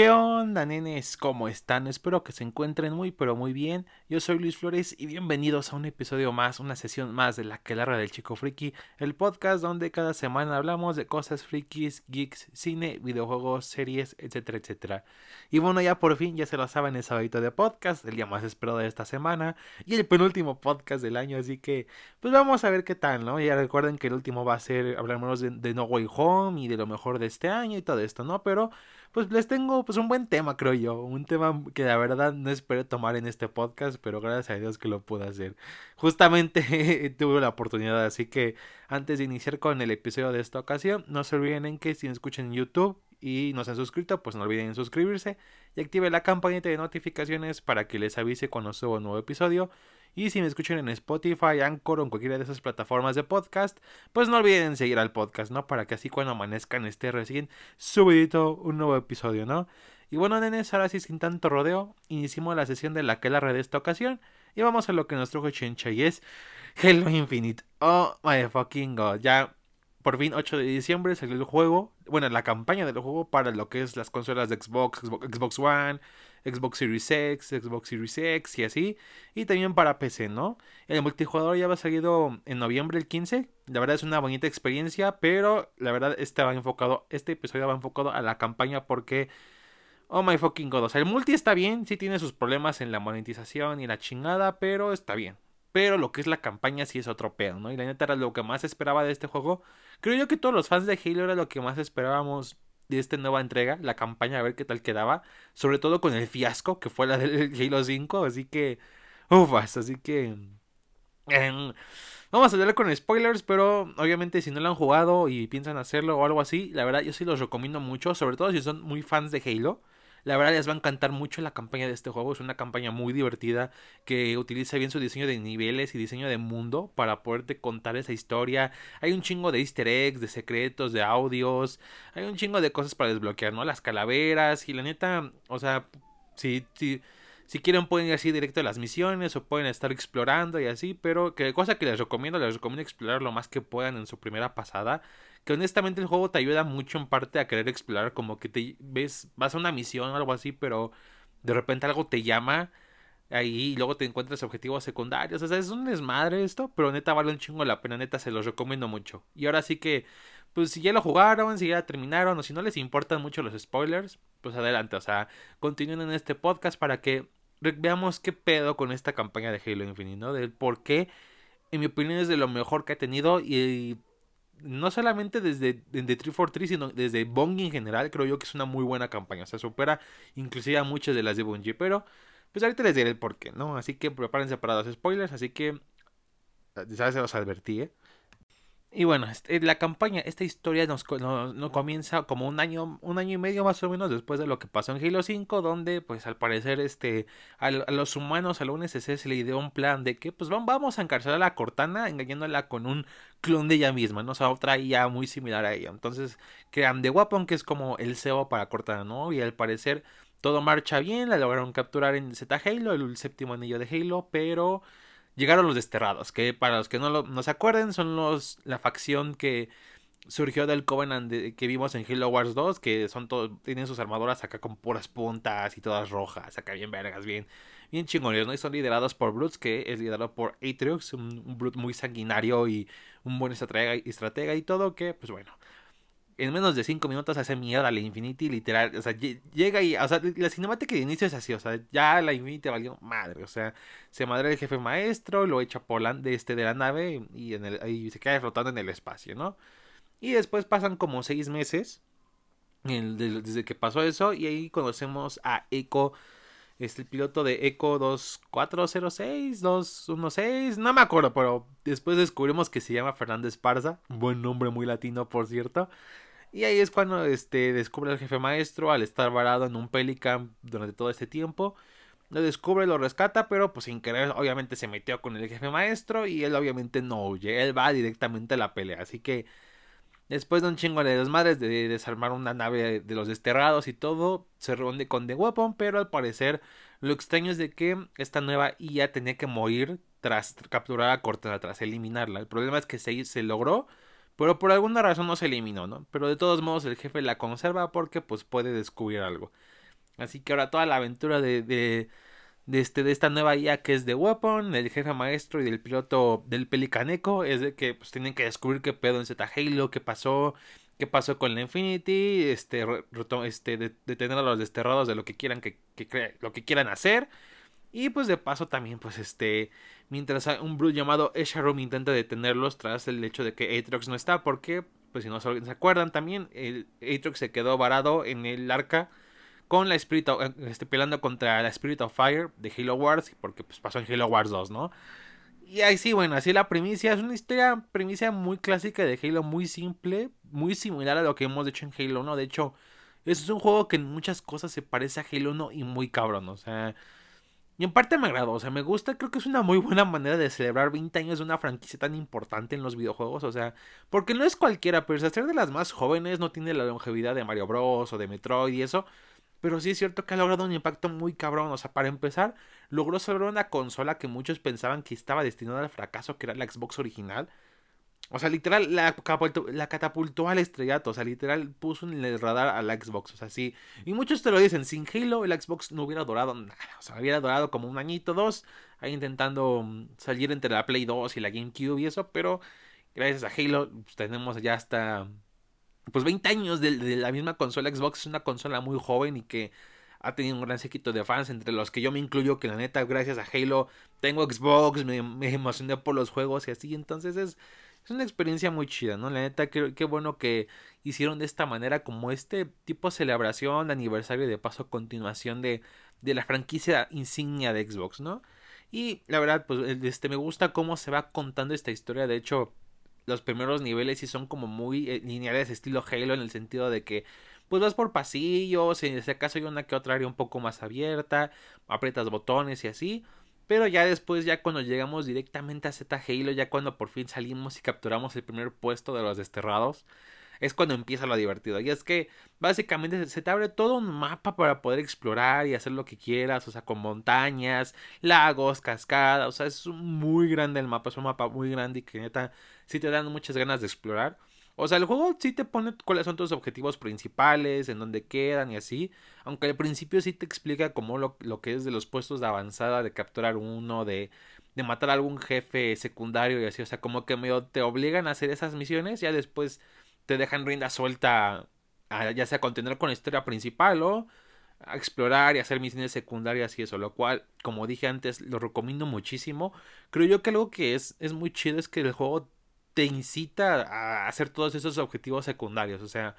¿Qué onda, nenes? ¿Cómo están? Espero que se encuentren muy, pero muy bien. Yo soy Luis Flores y bienvenidos a un episodio más, una sesión más de La Quelarra del Chico Friki, el podcast donde cada semana hablamos de cosas frikis, geeks, cine, videojuegos, series, etcétera, etcétera. Y bueno, ya por fin, ya se lo saben, es sábado de podcast, el día más esperado de esta semana y el penúltimo podcast del año, así que pues vamos a ver qué tal, ¿no? Ya recuerden que el último va a ser, hablaremos de, de No Way Home y de lo mejor de este año y todo esto, ¿no? Pero pues les tengo pues un buen tema, creo yo. Un tema que la verdad no esperé tomar en este podcast, pero gracias a Dios que lo pude hacer. Justamente tuve la oportunidad, así que antes de iniciar con el episodio de esta ocasión, no se olviden en que si escuchan en YouTube y no se han suscrito, pues no olviden suscribirse y active la campanita de notificaciones para que les avise cuando subo un nuevo episodio. Y si me escuchan en Spotify, Anchor o en cualquiera de esas plataformas de podcast, pues no olviden seguir al podcast, ¿no? Para que así cuando amanezcan esté recién subidito un nuevo episodio, ¿no? Y bueno, nenes, ahora sí sin tanto rodeo, iniciamos la sesión de la que la red de esta ocasión. Y vamos a lo que nos trajo Chencha y es Halo Infinite. Oh my fucking god. Ya por fin 8 de diciembre salió el juego, bueno, la campaña del juego para lo que es las consolas de Xbox, Xbox One, Xbox Series X, Xbox Series X y así. Y también para PC, ¿no? El multijugador ya va salido en noviembre el 15. La verdad es una bonita experiencia, pero la verdad este va enfocado, este episodio va enfocado a la campaña porque... Oh my fucking god. O sea, el multi está bien, sí tiene sus problemas en la monetización y la chingada, pero está bien. Pero lo que es la campaña sí es otro pedo, ¿no? Y la neta era lo que más esperaba de este juego. Creo yo que todos los fans de Halo era lo que más esperábamos de esta nueva entrega, la campaña, a ver qué tal quedaba. Sobre todo con el fiasco que fue la del Halo 5. Así que. Ufas, así que. Em, vamos a hablar con spoilers, pero obviamente si no lo han jugado y piensan hacerlo o algo así, la verdad yo sí los recomiendo mucho, sobre todo si son muy fans de Halo. La verdad les va a encantar mucho la campaña de este juego. Es una campaña muy divertida que utiliza bien su diseño de niveles y diseño de mundo para poderte contar esa historia. Hay un chingo de easter eggs, de secretos, de audios. Hay un chingo de cosas para desbloquear, ¿no? Las calaveras y la neta, o sea, si, si, si quieren pueden ir así directo a las misiones o pueden estar explorando y así. Pero que cosa que les recomiendo, les recomiendo explorar lo más que puedan en su primera pasada que honestamente el juego te ayuda mucho en parte a querer explorar, como que te ves, vas a una misión o algo así, pero de repente algo te llama ahí y luego te encuentras objetivos secundarios. O sea, es un desmadre esto, pero neta vale un chingo la pena, neta se los recomiendo mucho. Y ahora sí que, pues si ya lo jugaron, si ya terminaron o si no les importan mucho los spoilers, pues adelante, o sea, continúen en este podcast para que veamos qué pedo con esta campaña de Halo Infinite, ¿no? Del por qué, en mi opinión, es de lo mejor que ha tenido y no solamente desde, desde 343, sino desde Bungie en general, creo yo que es una muy buena campaña. O sea, supera inclusive a muchas de las de Bungie. Pero, pues ahorita les diré el porqué, ¿no? Así que prepárense para los spoilers. Así que, ya se los advertí, ¿eh? Y bueno, este, la campaña, esta historia nos, comienza como un año, un año y medio más o menos después de lo que pasó en Halo 5, donde pues al parecer este, a, los humanos, a la UNSC se le dio un plan de que pues vamos a encarcelar a la Cortana engañándola con un clon de ella misma, ¿no? O sea, otra IA muy similar a ella. Entonces crean The Weapon, que es como el CEO para Cortana, ¿no? Y al parecer todo marcha bien, la lograron capturar en Z Halo, el séptimo anillo de Halo, pero llegaron los desterrados, que para los que no, lo, se acuerden son los la facción que surgió del Covenant que vimos en Halo Wars 2, que son todos, tienen sus armaduras acá con puras puntas y todas rojas, acá bien vergas, bien, bien chingones, ¿no? Y son liderados por Brutes, que es liderado por Atriox, un, un Brute muy sanguinario y un buen estratega, estratega y todo, que pues bueno, en menos de 5 minutos hace mierda la Infinity, literal. O sea, llega y. O sea, la cinemática de inicio es así. O sea, ya la Infinity valió madre. O sea, se madre el jefe maestro, lo echa por la, de, este, de la nave y se queda flotando en el espacio, ¿no? Y después pasan como 6 meses. desde que pasó eso. Y ahí conocemos a Echo. Este, el piloto de Echo 2406, 216, no me acuerdo, pero después descubrimos que se llama Fernando Esparza, buen nombre muy latino por cierto, y ahí es cuando este, descubre al jefe maestro al estar varado en un Pelican durante todo este tiempo. Lo descubre, lo rescata, pero pues sin querer obviamente se metió con el jefe maestro y él obviamente no huye, él va directamente a la pelea. Así que después de un chingo de desmadres de desarmar una nave de los desterrados y todo, se reúne con The Weapon, pero al parecer lo extraño es de que esta nueva IA tenía que morir tras capturar a Cortana, tras eliminarla. El problema es que se, se logró pero por alguna razón no se eliminó, ¿no? Pero de todos modos el jefe la conserva porque pues puede descubrir algo. Así que ahora toda la aventura de, de, este, de esta nueva IA que es de Weapon, del jefe maestro y del piloto del Pelicaneco, es de que pues tienen que descubrir qué pedo en Z Halo, qué pasó, qué pasó con la Infinity, este, este detener a los desterrados de lo que quieran que, que lo que quieran hacer. Y pues de paso también, pues este, mientras un Brute llamado Esharum intenta detenerlos tras el hecho de que Atrox no está, porque, pues si no se acuerdan también, el Atrox se quedó varado en el arca con la Spirit of, este, peleando contra la Spirit of Fire de Halo Wars, porque pues pasó en Halo Wars 2, ¿no? Y ahí sí, bueno, así la primicia es una historia, primicia muy clásica de Halo, muy simple, muy similar a lo que hemos hecho en Halo 1. De hecho, es un juego que en muchas cosas se parece a Halo 1 y muy cabrón, o sea... Y en parte me agradó, o sea, me gusta, creo que es una muy buena manera de celebrar 20 años de una franquicia tan importante en los videojuegos, o sea, porque no es cualquiera, pero ser de las más jóvenes no tiene la longevidad de Mario Bros o de Metroid y eso, pero sí es cierto que ha logrado un impacto muy cabrón, o sea, para empezar, logró celebrar una consola que muchos pensaban que estaba destinada al fracaso, que era la Xbox original, o sea, literal, la, la, catapultó al estrellato. O sea, literal, puso en el radar a la Xbox. O sea, sí. Y muchos te lo dicen, sin Halo el Xbox no hubiera durado nada. O sea, hubiera durado como un añito, dos. Ahí intentando mm, salir entre la Play 2 y la GameCube y eso. Pero gracias a Halo pues, tenemos ya hasta... Pues 20 años de, la misma consola. Xbox es una consola muy joven y que ha tenido un gran séquito de fans, entre los que yo me incluyo, que la neta, gracias a Halo, tengo Xbox, me emocioné por los juegos y así, entonces es, es una experiencia muy chida, ¿no? La neta, qué, qué bueno que hicieron de esta manera como este tipo de celebración aniversario de paso continuación de, de la franquicia insignia de Xbox, ¿no? Y la verdad, pues este, me gusta cómo se va contando esta historia. De hecho, los primeros niveles sí son como muy eh, lineales, estilo Halo, en el sentido de que pues vas por pasillos, en ese caso hay una que otra área un poco más abierta, aprietas botones y así. Pero ya después, ya cuando llegamos directamente a Z Halo, ya cuando por fin salimos y capturamos el primer puesto de los desterrados, es cuando empieza lo divertido. Y es que básicamente se te abre todo un mapa para poder explorar y hacer lo que quieras, o sea, con montañas, lagos, cascadas, o sea, es muy grande el mapa, es un mapa muy grande y que neta sí te dan muchas ganas de explorar. O sea, el juego sí te pone cuáles son tus objetivos principales, en dónde quedan y así. Aunque al principio sí te explica como lo, que es de los puestos de avanzada, de capturar uno, de, de matar a algún jefe secundario y así. O sea, como que medio te obligan a hacer esas misiones. Ya después te dejan rienda suelta a, ya sea continuar con la historia principal o a explorar y hacer misiones secundarias y eso, lo cual, como dije antes, lo recomiendo muchísimo. Creo yo que algo que es, es muy chido es que el juego te incita a hacer todos esos objetivos secundarios. O sea,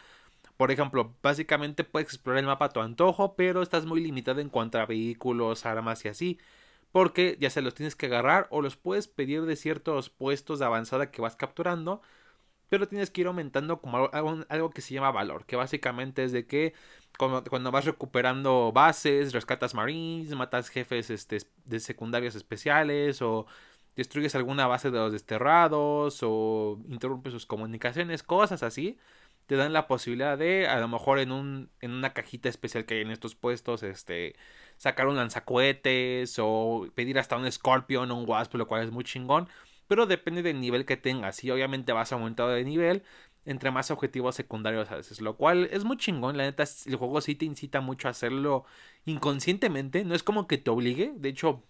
por ejemplo, básicamente puedes explorar el mapa a tu antojo, pero estás muy limitado en cuanto a vehículos, armas y así. Porque ya se los tienes que agarrar o los puedes pedir de ciertos puestos de avanzada que vas capturando. Pero tienes que ir aumentando como algo, que se llama valor. Que básicamente es de que cuando, vas recuperando bases, rescatas marines, matas jefes este, de secundarios especiales o destruyes alguna base de los desterrados o interrumpes sus comunicaciones, cosas así, te dan la posibilidad de, a lo mejor en, un, en una cajita especial que hay en estos puestos, este, sacar un lanzacohetes o pedir hasta un Scorpion o un Wasp, lo cual es muy chingón, pero depende del nivel que tengas. Y obviamente vas aumentando de nivel entre más objetivos secundarios a veces, lo cual es muy chingón, la neta el juego sí te incita mucho a hacerlo inconscientemente, no es como que te obligue, de hecho,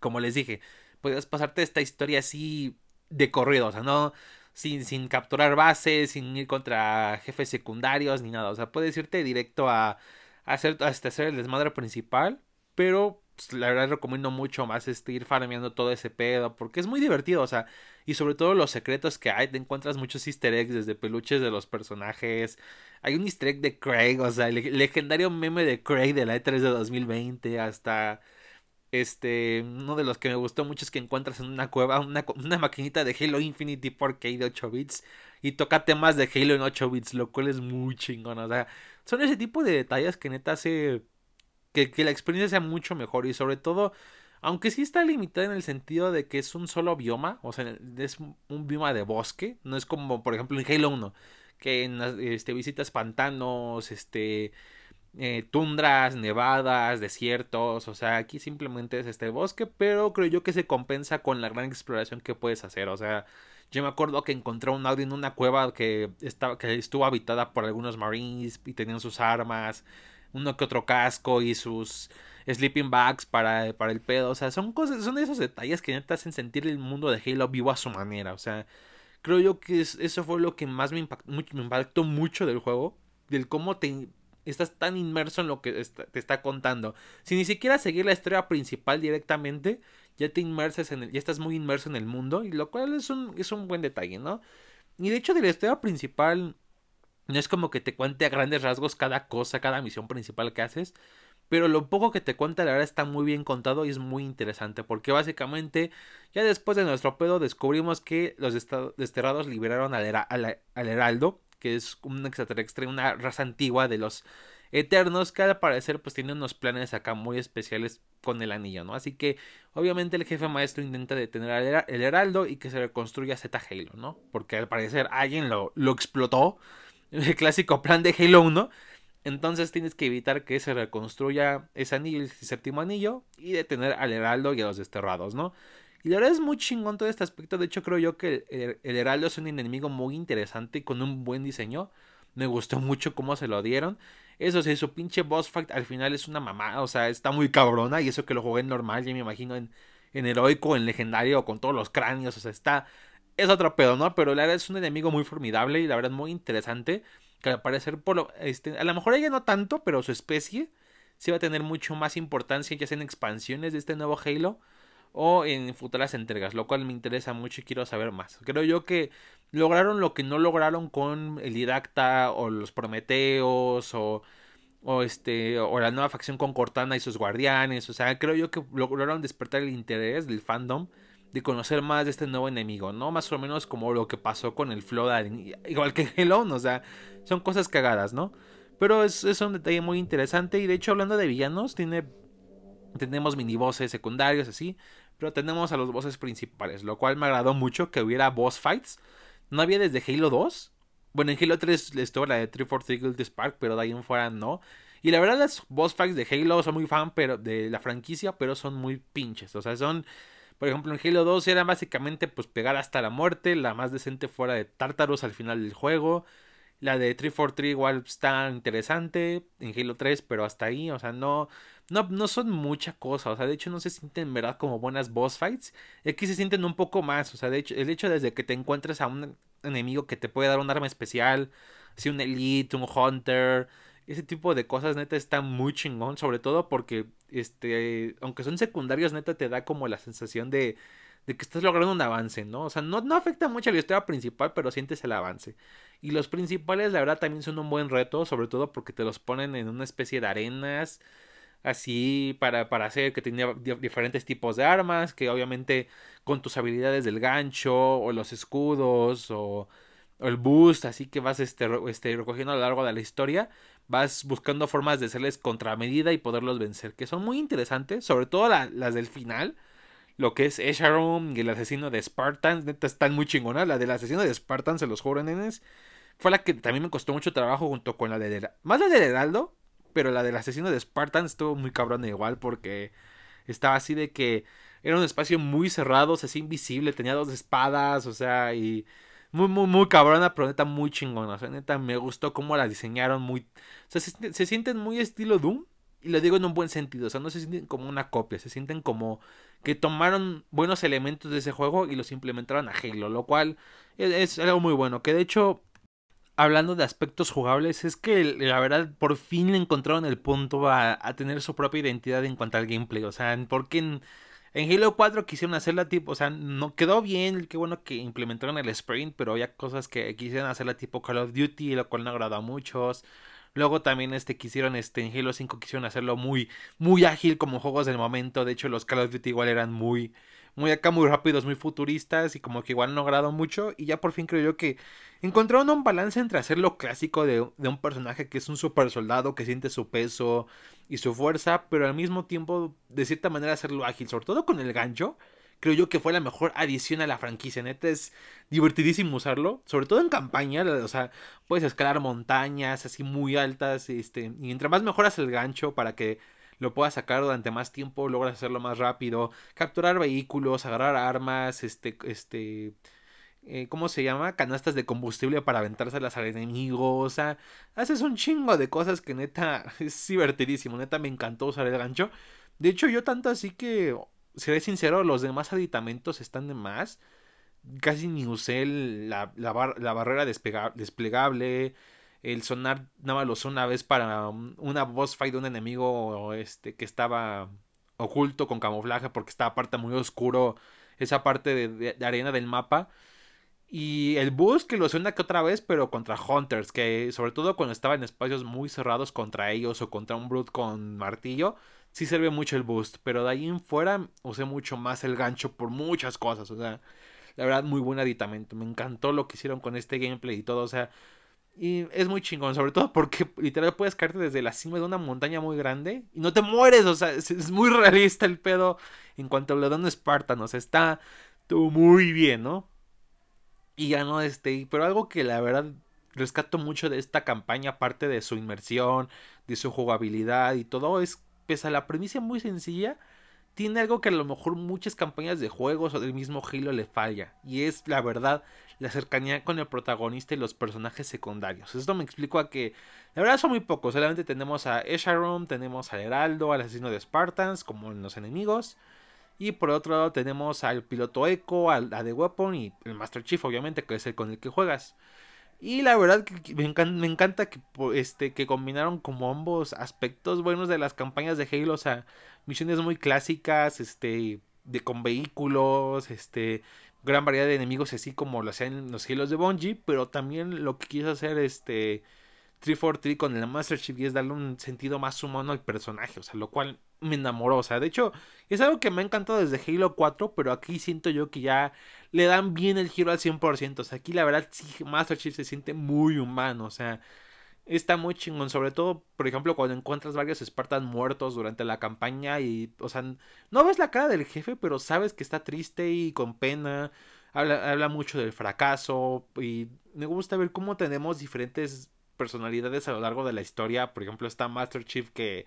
como les dije, podías pasarte esta historia así de corrido, o sea, no sin, sin capturar bases, sin ir contra jefes secundarios ni nada, o sea, puedes irte directo a, hacer, hasta hacer el desmadre principal, pero pues, la verdad recomiendo mucho más este, ir farmeando todo ese pedo, porque es muy divertido, o sea, y sobre todo los secretos que hay, te encuentras muchos easter eggs desde peluches de los personajes, hay un easter egg de Craig, o sea, el legendario meme de Craig de la E3 de 2020 hasta este, uno de los que me gustó mucho es que encuentras en una cueva una, una maquinita de Halo Infinity 4K de 8 bits y toca temas de Halo en 8 bits, lo cual es muy chingón. O sea, son ese tipo de detalles que neta hace que, que la experiencia sea mucho mejor y sobre todo, aunque sí está limitada en el sentido de que es un solo bioma, o sea, es un bioma de bosque, no es como por ejemplo en Halo 1, que en, este, visitas pantanos, este eh, tundras, nevadas, desiertos, o sea, aquí simplemente es este bosque, pero creo yo que se compensa con la gran exploración que puedes hacer, o sea, yo me acuerdo que encontré un audio en una cueva que, estaba, que estuvo habitada por algunos marines y tenían sus armas, uno que otro casco y sus sleeping bags para, para el pedo. O sea, son cosas, son esos detalles que neta hacen sentir el mundo de Halo vivo a su manera. O sea, creo yo que eso fue lo que más me impactó, me impactó mucho del juego. Del cómo te estás tan inmerso en lo que te está contando. Si ni siquiera seguir la historia principal directamente, ya te inmersas en el, ya estás muy inmerso en el mundo. Y lo cual es un, es un buen detalle, ¿no? Y de hecho, de la historia principal. No es como que te cuente a grandes rasgos cada cosa, cada misión principal que haces. Pero lo poco que te cuenta, la verdad, está muy bien contado y es muy interesante. Porque básicamente, ya después de nuestro pedo, descubrimos que los desterrados liberaron al, Heraldo, que es un extraterrestre, una raza antigua de los Eternos, que al parecer, pues tiene unos planes acá muy especiales con el anillo, ¿no? Así que, obviamente, el jefe maestro intenta detener al el Heraldo y que se reconstruya Z Halo, ¿no? Porque al parecer alguien lo, lo explotó. El clásico plan de Halo 1 entonces tienes que evitar que se reconstruya ese anillo, el séptimo anillo, y detener al heraldo y a los desterrados, ¿no? Y la verdad es muy chingón todo este aspecto. De hecho, creo yo que el, heraldo es un enemigo muy interesante con un buen diseño. Me gustó mucho cómo se lo dieron. Eso sí, su pinche boss fight al final es una mamá. O sea, está muy cabrona. Y eso que lo jugué en normal, ya me imagino en, en heroico, en legendario, con todos los cráneos. O sea, está. Es otro pedo, ¿no? Pero la verdad es un enemigo muy formidable y la verdad muy interesante que al parecer por lo, este, a lo mejor ella no tanto, pero su especie sí va a tener mucho más importancia ya sea en expansiones de este nuevo Halo o en futuras entregas, lo cual me interesa mucho y quiero saber más. Creo yo que lograron lo que no lograron con el Didacta o los Prometeos o o este o la nueva facción con Cortana y sus guardianes, o sea, creo yo que lograron despertar el interés del fandom de conocer más de este nuevo enemigo, ¿no? Más o menos como lo que pasó con el Flood, igual que Helon, o sea, son cosas cagadas, ¿no? Pero es, es, un detalle muy interesante y de hecho hablando de villanos, tiene, tenemos mini bosses secundarios así, pero tenemos a los bosses principales, lo cual me agradó mucho que hubiera boss fights. No había desde Halo 2. Bueno, en Halo 3 estuvo la de 343 Guilty Spark, pero de ahí en fuera no. Y la verdad las boss fights de Halo son muy fan pero, de la franquicia, pero son muy pinches. O sea, son por ejemplo, en Halo 2 era básicamente pues pegar hasta la muerte, la más decente fuera de Tartarus al final del juego. La de 343 igual está interesante en Halo 3, pero hasta ahí, o sea, no, no, no son mucha cosa, o sea, de hecho no se sienten en verdad como buenas boss fights. Aquí se sienten un poco más, o sea, de hecho, el hecho desde que te encuentres a un enemigo que te puede dar un arma especial, si un elite, un hunter, ese tipo de cosas neta está muy chingón, sobre todo porque este, aunque son secundarios, neta te da como la sensación de, de que estás logrando un avance, ¿no? O sea, no, no afecta mucho a la historia principal, pero sientes el avance. Y los principales, la verdad, también son un buen reto, sobre todo porque te los ponen en una especie de arenas, así, para, para hacer que tenía diferentes tipos de armas, que obviamente con tus habilidades del gancho, o los escudos, o, el boost, así que vas este, este, recogiendo a lo largo de la historia, vas buscando formas de hacerles contramedida y poderlos vencer, que son muy interesantes, sobre todo las del final, lo que es Esharon y el asesino de Spartan, neta están muy chingonas, la del asesino de Spartan, se los juro, nenes, fue la que también me costó mucho trabajo junto con la de, más la de Heraldo, pero la del asesino de Spartan estuvo muy cabrón igual porque estaba así de que era un espacio muy cerrado, sea, así invisible, tenía dos espadas, o sea, y muy, muy, muy cabrona, pero neta muy chingona. O sea, neta me gustó cómo la diseñaron muy... O sea, se, sienten muy estilo Doom. Y lo digo en un buen sentido. O sea, no se sienten como una copia. Se sienten como que tomaron buenos elementos de ese juego y los implementaron a Halo. Lo cual es, algo muy bueno. Que de hecho, hablando de aspectos jugables, es que la verdad por fin le encontraron el punto a, a tener su propia identidad en cuanto al gameplay. O sea, porque en en Halo 4 quisieron hacerla tipo, o sea, no quedó bien, qué bueno que implementaron el sprint, pero había cosas que quisieron hacerla tipo Call of Duty, lo cual no agradó a muchos. Luego también este quisieron este en Halo 5 quisieron hacerlo muy muy ágil como juegos del momento, de hecho los Call of Duty igual eran muy muy acá, muy rápidos, muy futuristas y como que igual no agradó mucho. Y ya por fin creo yo que encontraron un balance entre hacer lo clásico de, de un personaje que es un super soldado que siente su peso y su fuerza, pero al mismo tiempo de cierta manera hacerlo ágil, sobre todo con el gancho. Creo yo que fue la mejor adición a la franquicia. Neta es divertidísimo usarlo. Sobre todo en campaña. O sea, puedes escalar montañas así muy altas. Este. Y entre más mejoras el gancho para que lo puedas sacar durante más tiempo, logras hacerlo más rápido, capturar vehículos, agarrar armas, este, este, eh, ¿cómo se llama? Canastas de combustible para aventárselas al enemigo. O sea, haces un chingo de cosas que neta es divertidísimo. Neta me encantó usar el gancho. De hecho, yo tanto así que, seré sincero, los demás aditamentos están de más. Casi ni usé la, la, barrera desplegable. El sonar nada más lo usé una vez para una boss fight de un enemigo este, que estaba oculto con camuflaje porque estaba parte muy oscuro esa parte de arena del mapa. Y el boost que lo suena que otra vez, pero contra Hunters, que sobre todo cuando estaba en espacios muy cerrados contra ellos o contra un Brute con martillo, sí sirve mucho el boost. Pero de ahí en fuera usé mucho más el gancho por muchas cosas. O sea, la verdad, muy buen aditamento. Me encantó lo que hicieron con este gameplay y todo. O sea, y es muy chingón, sobre todo porque literal puedes caerte desde la cima de una montaña muy grande y no te mueres. O sea, es, muy realista el pedo en cuanto a lo de un Spartan. O sea, está todo muy bien, ¿no? Y ya no, este, pero algo que la verdad rescato mucho de esta campaña, aparte de su inmersión, de su jugabilidad y todo, es, pese a la premisa muy sencilla, tiene algo que a lo mejor muchas campañas de juegos o del mismo Halo le falla. Y es, la verdad, la cercanía con el protagonista y los personajes secundarios. Esto me explico a que, la verdad son muy pocos. Solamente tenemos a Esharon, tenemos a Heraldo, al asesino de Spartans, como en los enemigos. Y por otro lado tenemos al piloto Echo, al, a The Weapon y el Master Chief, obviamente, que es el con el que juegas. Y la verdad que me encanta, que, este, que combinaron como ambos aspectos buenos de las campañas de Halo. O sea, misiones muy clásicas, este, de, con vehículos, este, gran variedad de enemigos, así como lo hacían los Halos de Bungie. Pero también lo que quiso hacer este 343 con el Master Chief y es darle un sentido más humano al personaje. O sea, lo cual me enamoró. O sea, de hecho, es algo que me ha encantado desde Halo 4, pero aquí siento yo que ya le dan bien el giro al 100%. O sea, aquí la verdad sí, Master Chief se siente muy humano. O sea, está muy chingón. Sobre todo, por ejemplo, cuando encuentras varios Spartans muertos durante la campaña y, o sea, no ves la cara del jefe, pero sabes que está triste y con pena. Habla, habla mucho del fracaso y me gusta ver cómo tenemos diferentes personalidades a lo largo de la historia. Por ejemplo, está Master Chief que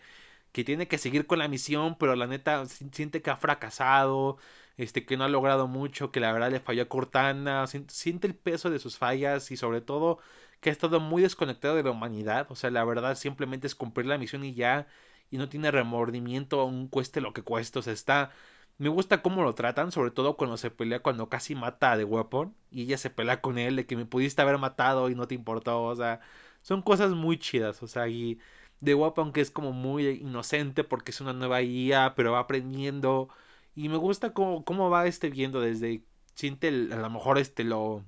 que tiene que seguir con la misión, pero la neta siente que ha fracasado, este, que no ha logrado mucho, que la verdad le falló a Cortana, siente el peso de sus fallas y sobre todo que ha estado muy desconectado de la humanidad, o sea, la verdad simplemente es cumplir la misión y ya, y no tiene remordimiento, aún cueste lo que cueste, o sea, está... Me gusta cómo lo tratan, sobre todo cuando se pelea, cuando casi mata a The Weapon y ella se pelea con él de que me pudiste haber matado y no te importó, o sea, son cosas muy chidas, o sea, y de guapo, aunque es como muy inocente porque es una nueva IA, pero va aprendiendo. Y me gusta cómo, cómo va este viendo desde. Siente a lo mejor este lo.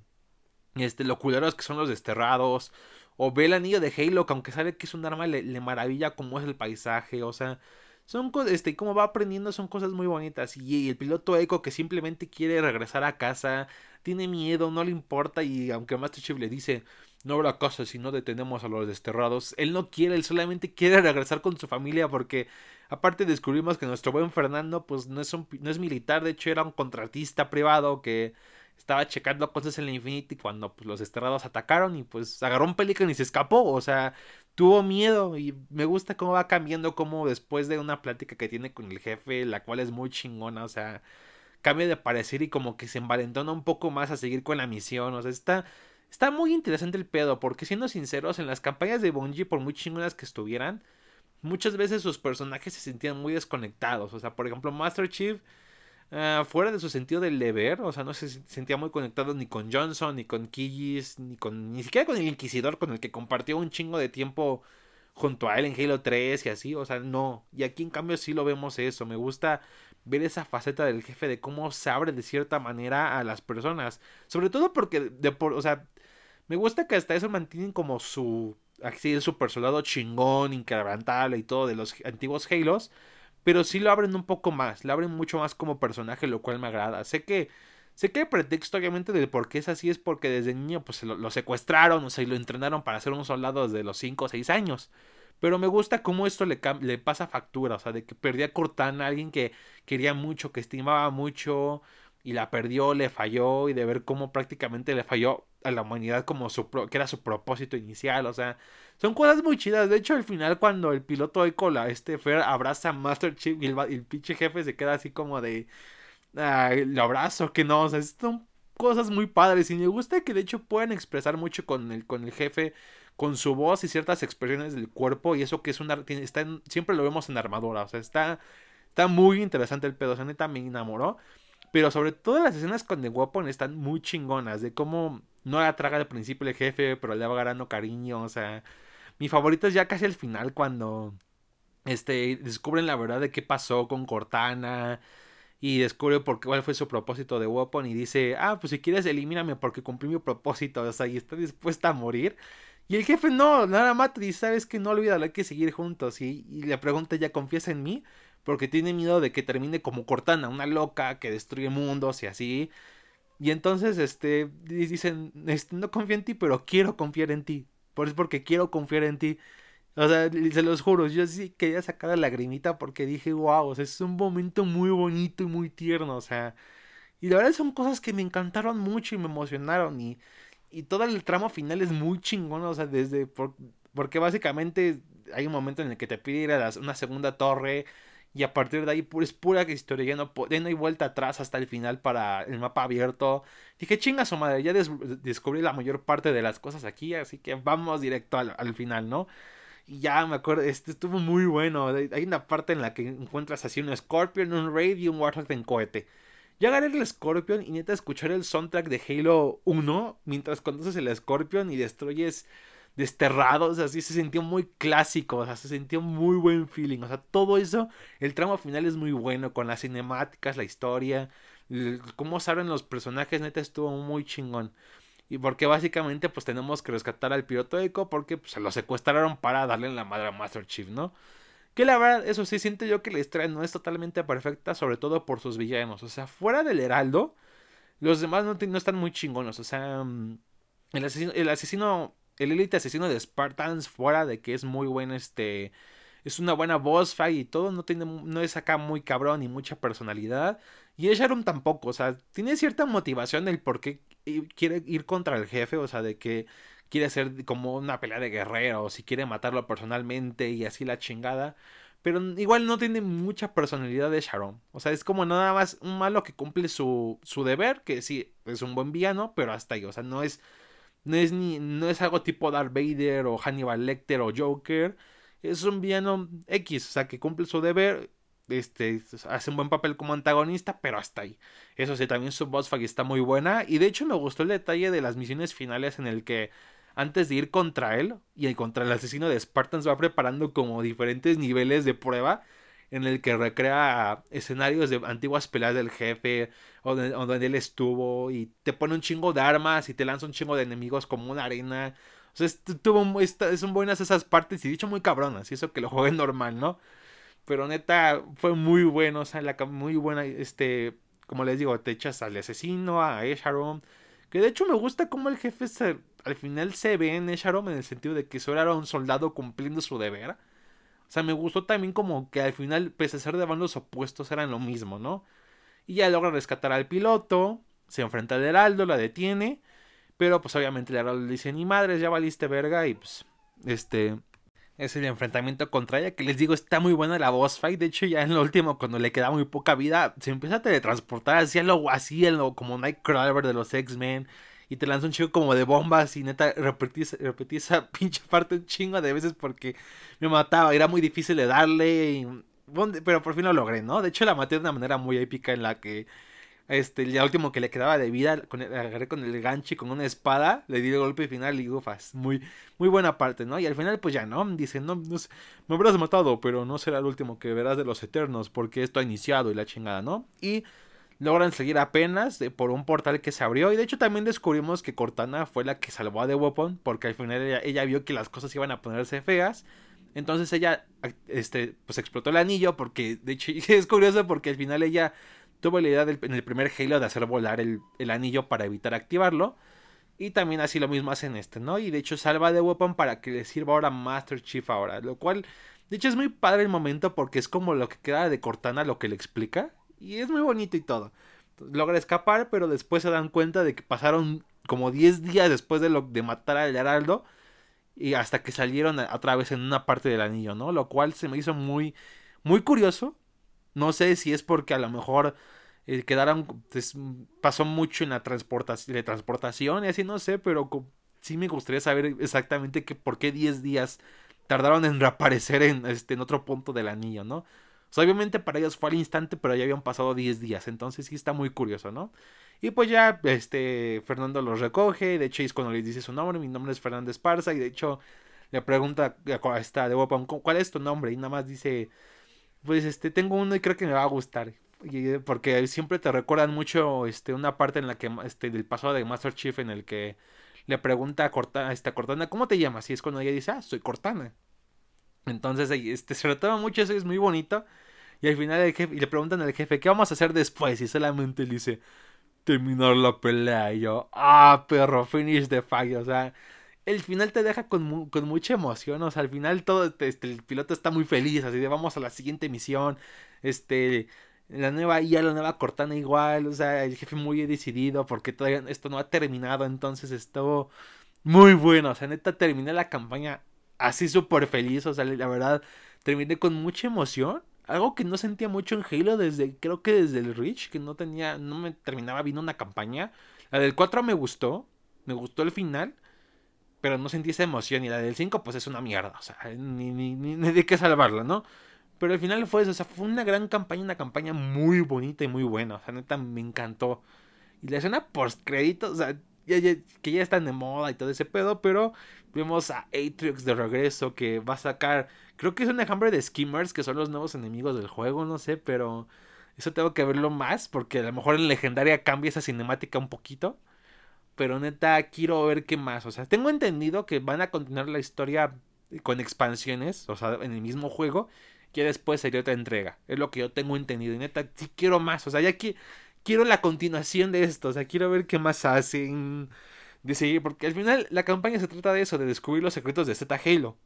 Este, lo culeros que son los desterrados. O ve el anillo de Halo, que aunque sabe que es un arma, le, le maravilla cómo es el paisaje. O sea, son cosas, este, como va aprendiendo son cosas muy bonitas. Y, el piloto Echo que simplemente quiere regresar a casa, tiene miedo, no le importa. Y aunque Master Chief le dice, no habrá casa si no detenemos a los desterrados. Él no quiere, él solamente quiere regresar con su familia porque aparte descubrimos que nuestro buen Fernando pues no es, un, no es militar, de hecho era un contratista privado que estaba checando cosas en la Infinity cuando pues, los desterrados atacaron y pues agarró un Pelican y se escapó, o sea, tuvo miedo y me gusta cómo va cambiando como después de una plática que tiene con el jefe, la cual es muy chingona, o sea, cambia de parecer y como que se envalentona un poco más a seguir con la misión, o sea, está Está muy interesante el pedo, porque siendo sinceros, en las campañas de Bungie, por muy chingonas que estuvieran, muchas veces sus personajes se sentían muy desconectados. O sea, por ejemplo, Master Chief, ah, fuera de su sentido del deber, o sea, no se sentía muy conectado ni con Johnson, ni con Killis, ni con. ni siquiera con el Inquisidor, con el que compartió un chingo de tiempo junto a él en Halo 3 y así. O sea, no. Y aquí en cambio sí lo vemos eso. Me gusta ver esa faceta del jefe de cómo se abre de cierta manera a las personas. Sobre todo porque, de por, o sea, me gusta que hasta eso mantienen como su. Así el super soldado chingón, inquebrantable y todo de los antiguos Halos. Pero sí lo abren un poco más. Lo abren mucho más como personaje, lo cual me agrada. Sé que. Sé que el pretexto, obviamente, del por qué es así es porque desde niño pues lo, secuestraron, o sea, y lo entrenaron para ser un soldado desde los 5 o 6 años. Pero me gusta cómo esto le, pasa factura, o sea, de que perdía a Cortana, alguien que quería mucho, que estimaba mucho, y la perdió, le falló, y de ver cómo prácticamente le falló a la humanidad como su que era su propósito inicial, o sea, son cosas muy chidas. De hecho, al final cuando el piloto de cola, este Fer abraza a Master Chief y el, pinche jefe se queda así como de lo abrazo, que no, o sea, es un cosas muy padres y me gusta que de hecho puedan expresar mucho con el, con el jefe, con su voz y ciertas expresiones del cuerpo y eso que es una... Siempre lo vemos en armadura, o sea, está, está muy interesante el pedo, o me enamoró. Pero sobre todo las escenas con The Weapon están muy chingonas, de cómo no la traga al principio el jefe, pero le va ganando cariño, o sea... Mi favorito es ya casi al final cuando este, descubren la verdad de qué pasó con Cortana y descubre por cuál fue su propósito de Weapon y dice, ah, pues si quieres elimíname porque cumplí mi propósito, o sea, y está dispuesta a morir. Y el jefe no, nada dice, sabes que no olvídalo, hay que seguir juntos. Y, y le pregunta, ¿ya confiesa en mí? Porque tiene miedo de que termine como Cortana, una loca que destruye mundos y así. Y entonces, este, dicen, este, no confío en ti, pero quiero confiar en ti. Por eso porque quiero confiar en ti. O sea, se los juro, yo sí quería sacar la lagrimita porque dije, wow, o sea, es un momento muy bonito y muy tierno, o sea. Y la verdad son cosas que me encantaron mucho y me emocionaron. Y, y todo el tramo final es muy chingón, o sea, desde. porque básicamente hay un momento en el que te pide ir a una segunda torre. Y a partir de ahí es pura historia, ya no, no hay vuelta atrás hasta el final para el mapa abierto. Dije, chinga su madre, ya descubrí la mayor parte de las cosas aquí, así que vamos directo al, al final, ¿no? Y ya me acuerdo, este estuvo muy bueno. Hay una parte en la que encuentras así un Scorpion, un Raid y un Warthog en cohete. Yo agarré el Scorpion y neta escuchar el soundtrack de Halo 1 mientras conduces el Scorpion y destruyes desterrados, así se sintió muy clásico, o sea, se sintió muy buen feeling, o sea, todo eso, el tramo final es muy bueno, con las cinemáticas, la historia, cómo salen los personajes, neta estuvo muy chingón. Y porque básicamente pues tenemos que rescatar al piloto eco porque pues, se lo secuestraron para darle en la madre a Master Chief, ¿no? Que la verdad, eso sí, siento yo que la historia no es totalmente perfecta, sobre todo por sus villanos. O sea, fuera del Heraldo, los demás no, están muy chingonos. O sea, mm, el asesino, el asesino, el élite asesino de Spartans, fuera de que es muy buen, este, es una buena boss fight y todo, no, tiene, no es acá muy cabrón ni mucha personalidad. Y Sharon tampoco, o sea, tiene cierta motivación el por qué quiere ir contra el jefe, o sea, de que quiere hacer como una pelea de guerrero, o si quiere matarlo personalmente y así la chingada. Pero igual no tiene mucha personalidad de Sharon. O sea, es como nada más un malo que cumple su, su deber, que sí, es un buen villano, pero hasta ahí. O sea, no es, no es, ni, no es algo tipo Darth Vader o Hannibal Lecter o Joker. Es un villano X, o sea, que cumple su deber este, hace un buen papel como antagonista, pero hasta ahí. Eso sí, también su boss fight está muy buena. Y de hecho me gustó el detalle de las misiones finales en el que antes de ir contra él y contra el asesino de Spartans va preparando como diferentes niveles de prueba en el que recrea escenarios de antiguas peleas del jefe o, donde él estuvo y te pone un chingo de armas y te lanza un chingo de enemigos como una arena. O sea, estuvo, son buenas esas partes y dicho muy cabronas y eso que lo juegue normal, ¿no? Pero neta, fue muy bueno, o sea, la, muy buena, este, como les digo, te echas al asesino, a Esharon. Que de hecho me gusta cómo el jefe se, al final se ve en Esharon en el sentido de que solo era un soldado cumpliendo su deber. O sea, me gustó también como que al final, pese a ser de bandos opuestos, eran lo mismo, ¿no? Y ya logra rescatar al piloto, se enfrenta al Heraldo, la detiene. Pero pues obviamente el Heraldo le dice, ni madres, ya valiste verga. Y pues, este, es el enfrentamiento contra ella, que les digo, está muy buena la boss fight. De hecho, ya en lo último, cuando le queda muy poca vida, se empieza a teletransportar así lo así, en lo, como Nightcrawler de los X-Men. Y te lanza un chingo como de bombas. Y neta, repetí, repetí esa pinche parte un chingo de veces porque me mataba. Era muy difícil de darle. pero por fin lo logré, ¿no? De hecho, la maté de una manera muy épica en la que este, el último que le quedaba de vida, con agarré con el gancho y con una espada, le di el golpe final y ufas, muy, muy buena parte, ¿no? Y al final, pues ya, ¿no? Dice, no, no me habrás matado, pero no será el último que verás de los Eternos, porque esto ha iniciado y la chingada, ¿no? Y logran seguir apenas por un portal que se abrió. Y de hecho también descubrimos que Cortana fue la que salvó a The Weapon, porque al final ella, ella vio que las cosas iban a ponerse feas. Entonces ella, este, pues explotó el anillo, porque de hecho es curioso porque al final ella tuvo la idea en el primer Halo de hacer volar el, anillo para evitar activarlo. Y también así lo mismo hacen este, ¿no? Y de hecho salva de Weapon para que le sirva ahora Master Chief ahora. Lo cual, de hecho es muy padre el momento porque es como lo que queda de Cortana lo que le explica. Y es muy bonito y todo. logra escapar, pero después se dan cuenta de que pasaron como 10 días después de, lo, de matar al Heraldo. Y hasta que salieron otra vez en una parte del anillo, ¿no? Lo cual se me hizo muy, muy curioso. No sé si es porque a lo mejor eh, quedaron, pues, pasó mucho en la transportación, y así no sé, pero sí me gustaría saber exactamente que, por qué 10 días tardaron en reaparecer en, este, en otro punto del anillo, ¿no? obviamente para ellos fue al instante, pero ya habían pasado 10 días, entonces sí está muy curioso, ¿no? Y pues ya, este, Fernando los recoge, de hecho es cuando le dice su nombre, mi nombre es Fernando Esparza, y de hecho le pregunta a esta de ¿cuál es tu nombre? Y nada más dice, pues este, tengo uno y creo que me va a gustar. Y, porque siempre te recuerdan mucho este, una parte en la que, este, del pasado de Master Chief en el que le pregunta a Cortana, esta Cortana, ¿cómo te llamas? Y es cuando ella dice, ah, soy Cortana. Entonces, este, se retoma mucho, eso es muy bonito. Y al final el jefe, y le preguntan al jefe, ¿qué vamos a hacer después? Y solamente le dice, terminar la pelea. Y yo, ah, perro, finish the fight. O sea, el final te deja con, con mucha emoción. O sea, al final todo, este, el piloto está muy feliz. Así de, vamos a la siguiente misión. Este, la nueva IA, la nueva Cortana igual. O sea, el jefe muy decidido porque todavía esto no ha terminado. Entonces estuvo muy bueno. O sea, neta, terminé la campaña así súper feliz. O sea, la verdad, terminé con mucha emoción algo que no sentía mucho en Halo desde, creo que desde el Reach, que no tenía, no me terminaba viendo una campaña. La del 4 me gustó, me gustó el final, pero no sentí esa emoción. Y la del 5 pues es una mierda, o sea, ni, ni, ni, de qué salvarla, ¿no? Pero al final fue eso, o sea, fue una gran campaña, una campaña muy bonita y muy buena, o sea, neta me encantó. Y la escena post créditos, o sea, que ya están de moda y todo ese pedo, pero vemos a Atrix de regreso que va a sacar, creo que es un ejemplo de Skimmers, que son los nuevos enemigos del juego, no sé, pero eso tengo que verlo más, porque a lo mejor en legendaria cambia esa cinemática un poquito. Pero neta, quiero ver qué más. O sea, tengo entendido que van a continuar la historia con expansiones, o sea, en el mismo juego, que después sería otra entrega. Es lo que yo tengo entendido. Y neta, sí quiero más. O sea, ya que quiero la continuación de esto, o sea, quiero ver qué más hacen. De porque al final la campaña se trata de eso, de descubrir los secretos de Z Halo.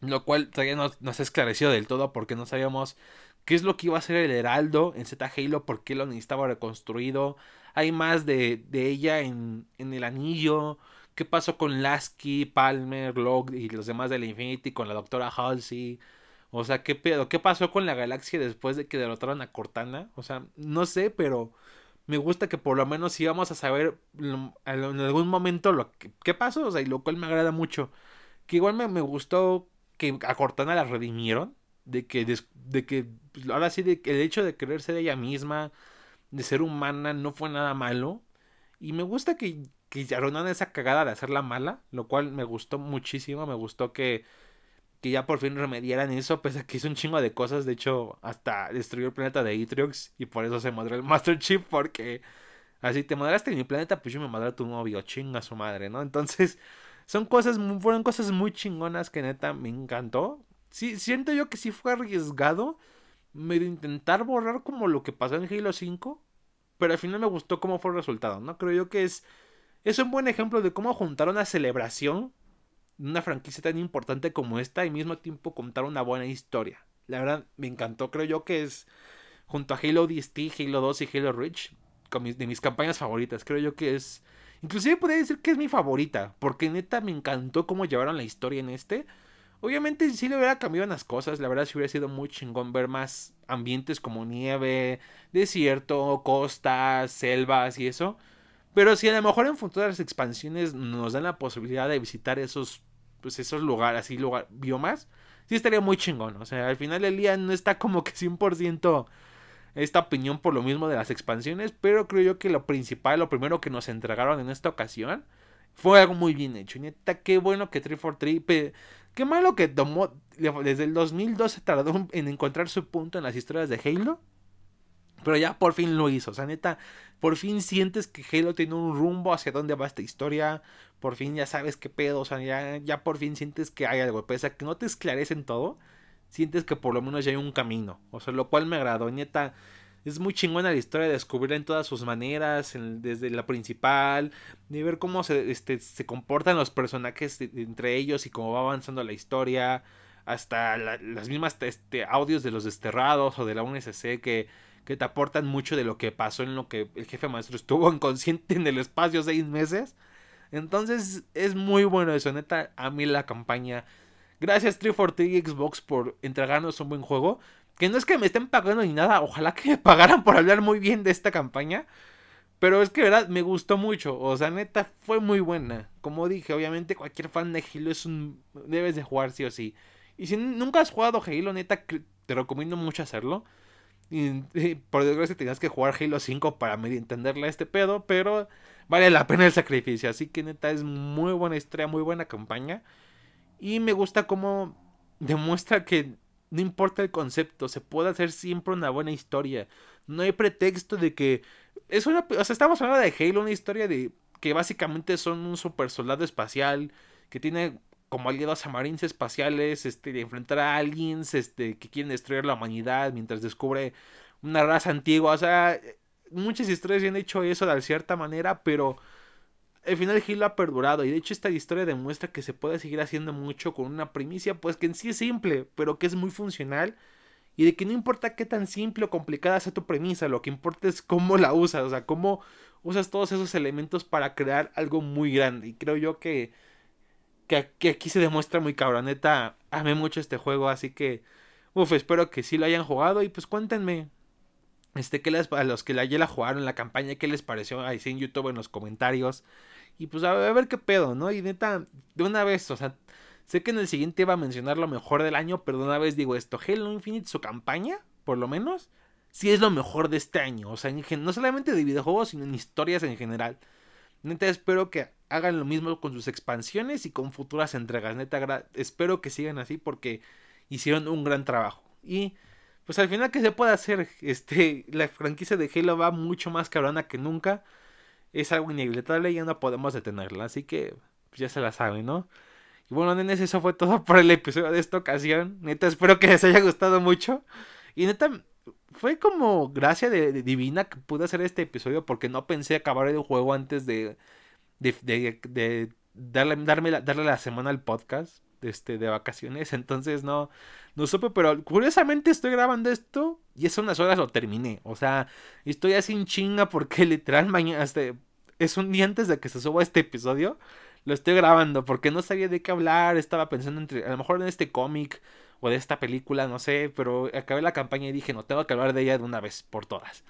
Lo cual todavía no nos ha esclarecido del todo porque no sabíamos qué es lo que iba a hacer el Heraldo en Z Halo, por qué lo necesitaba reconstruido. Hay más de, de ella en, en el anillo. ¿Qué pasó con Lasky, Palmer, Locke y los demás de la Infinity con la doctora Halsey? O sea, ¿qué pedo? ¿Qué pasó con la galaxia después de que derrotaron a Cortana? O sea, no sé, pero me gusta que por lo menos íbamos a saber en algún momento lo que qué pasó, o sea, y lo cual me agrada mucho. Que igual me, me gustó que a Cortana la redimieron, de que, de, que pues, ahora sí, de, el hecho de querer ser ella misma, de ser humana, no fue nada malo. Y me gusta que, que arruinaron esa cagada de hacerla mala, lo cual me gustó muchísimo, me gustó que que ya por fin remediaran eso, pues aquí hizo un chingo de cosas, de hecho hasta destruyó el planeta de Atriox y por eso se madró el Master Chief porque así te madraste en mi planeta, pues yo me madré a tu novio, chinga su madre, ¿no? Entonces, son cosas, fueron cosas muy chingonas que neta me encantó. Sí, siento yo que sí fue arriesgado medio intentar borrar como lo que pasó en Halo 5, pero al final me gustó cómo fue el resultado, ¿no? Creo yo que es es un buen ejemplo de cómo juntar una celebración una franquicia tan importante como esta y al mismo tiempo contar una buena historia. La verdad, me encantó. Creo yo que es, junto a Halo DST, Halo 2 y Halo Reach, de mis campañas favoritas. Creo yo que es... Inclusive podría decir que es mi favorita, porque neta me encantó cómo llevaron la historia en este. Obviamente sí le hubiera cambiado unas cosas, la verdad sí hubiera sido muy chingón ver más ambientes como nieve, desierto, costas, selvas y eso. Pero si a lo mejor en futuras expansiones nos dan la posibilidad de visitar esos pues esos lugares, así biomas, sí estaría muy chingón. O sea, al final del día no está como que 100% esta opinión por lo mismo de las expansiones, pero creo yo que lo principal, lo primero que nos entregaron en esta ocasión, fue algo muy bien hecho. Y neta, qué bueno que 343, qué malo que tomó, desde el 2012 tardó en encontrar su punto en las historias de Halo. Pero ya por fin lo hizo. O sea, neta, por fin sientes que Halo tiene un rumbo hacia dónde va esta historia. Por fin ya sabes qué pedo. O sea, ya, ya por fin sientes que hay algo. Pese a que no te esclarecen todo, sientes que por lo menos ya hay un camino. O sea, lo cual me agradó. Neta, es muy chingona la historia de descubrirla en todas sus maneras. desde la principal. De ver cómo se, este, se comportan los personajes entre ellos y cómo va avanzando la historia. Hasta las mismas este, audios de los desterrados o de la UNSC que que te aportan mucho de lo que pasó en lo que el jefe maestro estuvo inconsciente en el espacio seis meses. Entonces es muy bueno eso, neta, a mí la campaña. Gracias 343 Xbox por entregarnos un buen juego. Que no es que me estén pagando ni nada, ojalá que me pagaran por hablar muy bien de esta campaña. Pero es que, verdad, me gustó mucho. O sea, neta, fue muy buena. Como dije, obviamente cualquier fan de Halo es un... Debes de jugar sí o sí. Y si nunca has jugado Halo, neta, te recomiendo mucho hacerlo. Y, por desgracia tenías que jugar Halo 5 para entenderle a este pedo, pero vale la pena el sacrificio. Así que neta es muy buena historia, muy buena campaña. Y me gusta cómo demuestra que no importa el concepto, se puede hacer siempre una buena historia. No hay pretexto de que es una, o sea, estamos hablando de Halo, una historia de que básicamente son un super soldado espacial que tiene como aliados a marines espaciales, este, de enfrentar a aliens, este, que quieren destruir la humanidad mientras descubre una raza antigua. O sea, muchas historias han hecho eso de cierta manera, pero al final Halo ha perdurado. Y de hecho, esta historia demuestra que se puede seguir haciendo mucho con una primicia, pues que en sí es simple, pero que es muy funcional. Y de que no importa qué tan simple o complicada sea tu premisa, lo que importa es cómo la usas, o sea, cómo usas todos esos elementos para crear algo muy grande. Y creo yo que que, aquí se demuestra muy cabroneta. Amé mucho este juego, así que, uff, espero que sí lo hayan jugado y pues cuéntenme. Este, ¿qué les, a los que la, ya la jugaron la campaña, ¿qué les pareció? Ahí sí en YouTube en los comentarios. Y pues a, ver qué pedo, ¿no? Y neta, de una vez, o sea, sé que en el siguiente iba a mencionar lo mejor del año, pero de una vez digo esto, Halo Infinite, su campaña, por lo menos, sí es lo mejor de este año. O sea, no solamente de videojuegos, sino en historias en general. Neta, espero que hagan lo mismo con sus expansiones y con futuras entregas. Neta, espero que sigan así porque hicieron un gran trabajo. Y pues al final que se puede hacer, este, la franquicia de Halo va mucho más cabrona que nunca. Es algo inevitable y ya no podemos detenerla. Así que pues ya se la saben, ¿no? Y bueno, nenes, eso fue todo por el episodio de esta ocasión. Neta, espero que les haya gustado mucho. Y neta, fue como gracia de, divina que pude hacer este episodio porque no pensé acabar el juego antes de, de, darle, darme la, darle la semana al podcast este, de vacaciones. Entonces no, no supe, pero curiosamente estoy grabando esto y hace unas horas lo terminé. O sea, estoy así en chinga porque literal mañana, este, es un día antes de que se suba este episodio. Lo estoy grabando porque no sabía de qué hablar. Estaba pensando entre, a lo mejor en este cómic o de esta película, no sé, pero acabé la campaña y dije, no, tengo que hablar de ella de una vez por todas.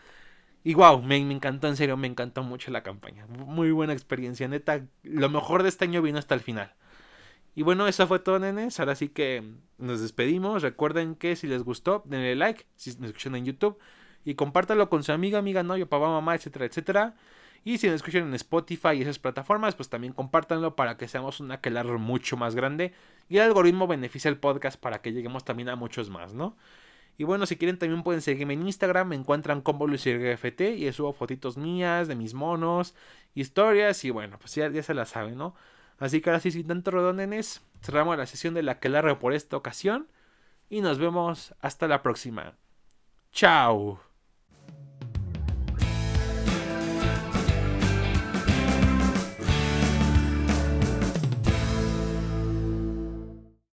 Y wow, me, me, encantó, en serio, me encantó mucho la campaña. Muy buena experiencia, neta. Lo mejor de este año vino hasta el final. Y bueno, eso fue todo, nenes. Ahora sí que nos despedimos. Recuerden que si les gustó, denle like, si me escuchan en YouTube. Y compártalo con su amiga, amiga, novio, papá, mamá, etcétera, etcétera. Y si nos escuchan en Spotify y esas plataformas, pues también compártanlo para que seamos una aquelar mucho más grande. Y el algoritmo beneficia el podcast para que lleguemos también a muchos más, ¿no? Y bueno, si quieren también pueden seguirme en Instagram, me encuentran como FT y subo fotitos mías, de mis monos, historias y bueno, pues ya, ya se la saben, ¿no? Así que ahora sí, sin tanto redondenes, cerramos la sesión de la que por esta ocasión y nos vemos hasta la próxima. Chao.